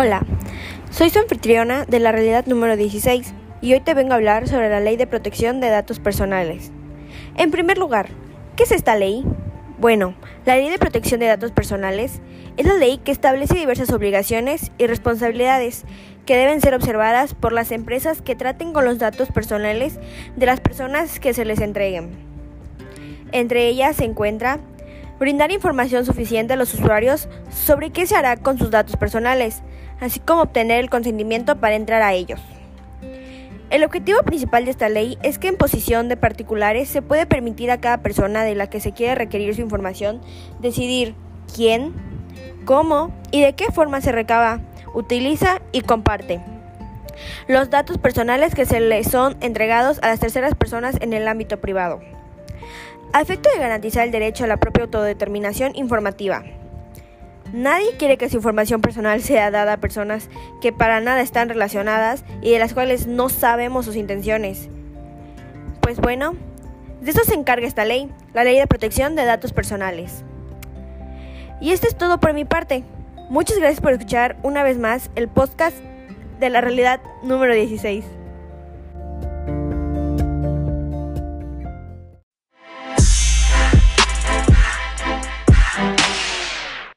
Hola, soy su anfitriona de la realidad número 16 y hoy te vengo a hablar sobre la ley de protección de datos personales. En primer lugar, ¿qué es esta ley? Bueno, la ley de protección de datos personales es la ley que establece diversas obligaciones y responsabilidades que deben ser observadas por las empresas que traten con los datos personales de las personas que se les entreguen. Entre ellas se encuentra brindar información suficiente a los usuarios sobre qué se hará con sus datos personales, así como obtener el consentimiento para entrar a ellos. El objetivo principal de esta ley es que en posición de particulares se puede permitir a cada persona de la que se quiere requerir su información decidir quién, cómo y de qué forma se recaba, utiliza y comparte los datos personales que se le son entregados a las terceras personas en el ámbito privado. A efecto de garantizar el derecho a la propia autodeterminación informativa. Nadie quiere que su información personal sea dada a personas que para nada están relacionadas y de las cuales no sabemos sus intenciones. Pues bueno, de eso se encarga esta ley, la ley de protección de datos personales. Y esto es todo por mi parte. Muchas gracias por escuchar una vez más el podcast de la realidad número 16.